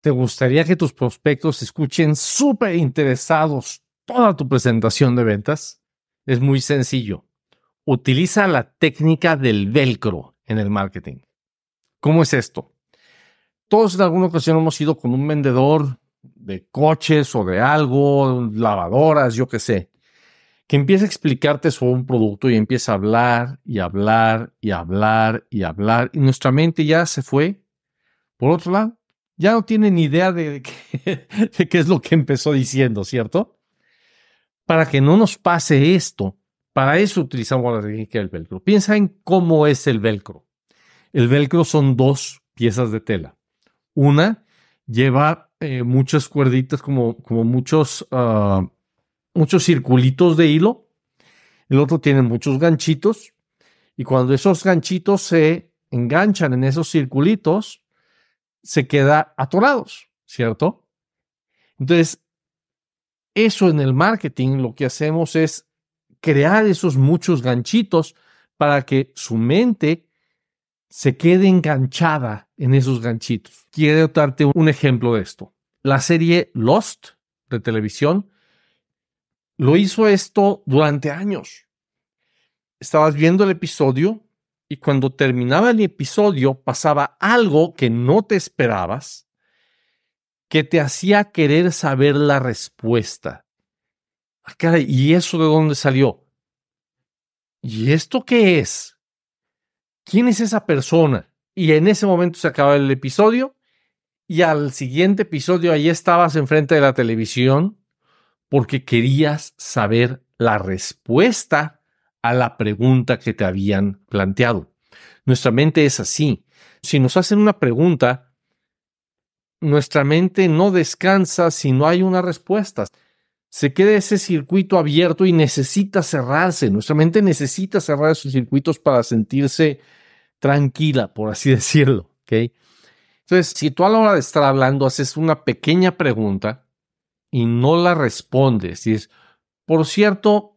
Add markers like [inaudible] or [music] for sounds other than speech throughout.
¿Te gustaría que tus prospectos escuchen súper interesados toda tu presentación de ventas? Es muy sencillo. Utiliza la técnica del velcro en el marketing. ¿Cómo es esto? Todos en alguna ocasión hemos ido con un vendedor de coches o de algo, lavadoras, yo qué sé, que empieza a explicarte sobre un producto y empieza a hablar y hablar y hablar y hablar y nuestra mente ya se fue. Por otro lado, ya no tiene ni idea [laughs] de qué, es lo que empezó diciendo, ¿cierto? Para que no nos pase esto, para eso utilizamos la técnica del velcro. Piensa en cómo es el velcro. El velcro son dos piezas de tela. Una lleva eh, muchas cuerditas, como, como muchos, uh, muchos circulitos de hilo. El otro tiene muchos ganchitos. Y cuando esos ganchitos se enganchan en esos circulitos, se queda atorados, ¿cierto? Entonces, eso en el marketing lo que hacemos es crear esos muchos ganchitos para que su mente se quede enganchada en esos ganchitos. Quiero darte un ejemplo de esto. La serie Lost de televisión lo hizo esto durante años. Estabas viendo el episodio y cuando terminaba el episodio pasaba algo que no te esperabas, que te hacía querer saber la respuesta. Ah, ¿y eso de dónde salió? ¿Y esto qué es? ¿Quién es esa persona? Y en ese momento se acaba el episodio y al siguiente episodio ahí estabas enfrente de la televisión porque querías saber la respuesta a la pregunta que te habían planteado. Nuestra mente es así. Si nos hacen una pregunta, nuestra mente no descansa si no hay una respuesta. Se queda ese circuito abierto y necesita cerrarse. Nuestra mente necesita cerrar esos circuitos para sentirse tranquila, por así [laughs] decirlo. Entonces, si tú a la hora de estar hablando haces una pequeña pregunta y no la respondes, y es, por cierto,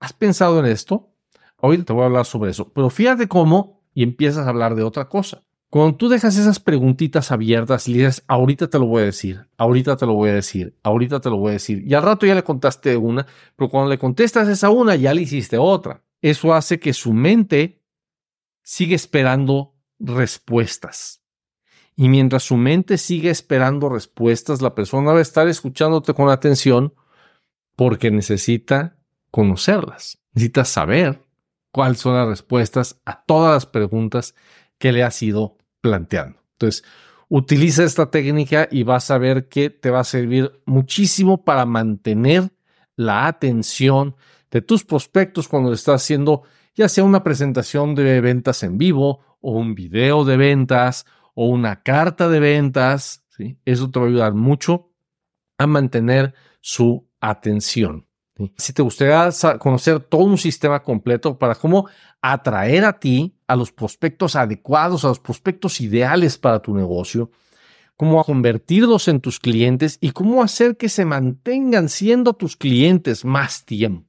¿Has pensado en esto? Hoy te voy a hablar sobre eso, pero fíjate cómo y empiezas a hablar de otra cosa. Cuando tú dejas esas preguntitas abiertas y dices, ahorita te lo voy a decir, ahorita te lo voy a decir, ahorita te lo voy a decir, y al rato ya le contaste una, pero cuando le contestas esa una, ya le hiciste otra. Eso hace que su mente siga esperando respuestas. Y mientras su mente sigue esperando respuestas, la persona va a estar escuchándote con atención porque necesita conocerlas. Necesitas saber cuáles son las respuestas a todas las preguntas que le has ido planteando. Entonces, utiliza esta técnica y vas a ver que te va a servir muchísimo para mantener la atención de tus prospectos cuando estás haciendo ya sea una presentación de ventas en vivo o un video de ventas o una carta de ventas. ¿sí? Eso te va a ayudar mucho a mantener su atención. Si te gustaría conocer todo un sistema completo para cómo atraer a ti a los prospectos adecuados, a los prospectos ideales para tu negocio, cómo convertirlos en tus clientes y cómo hacer que se mantengan siendo tus clientes más tiempo.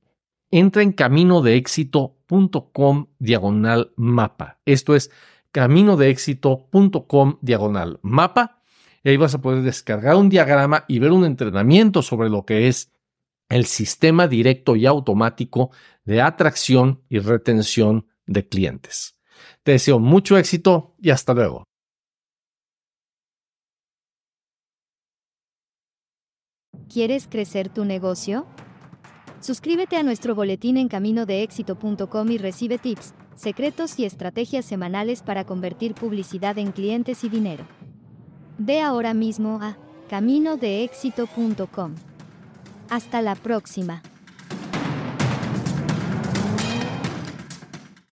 Entra en caminodeexito.com diagonal mapa. Esto es caminodeexito.com diagonal mapa. Y ahí vas a poder descargar un diagrama y ver un entrenamiento sobre lo que es el sistema directo y automático de atracción y retención de clientes. Te deseo mucho éxito y hasta luego. ¿Quieres crecer tu negocio? Suscríbete a nuestro boletín en caminodeexito.com y recibe tips, secretos y estrategias semanales para convertir publicidad en clientes y dinero. Ve ahora mismo a caminodeexito.com. Hasta la próxima.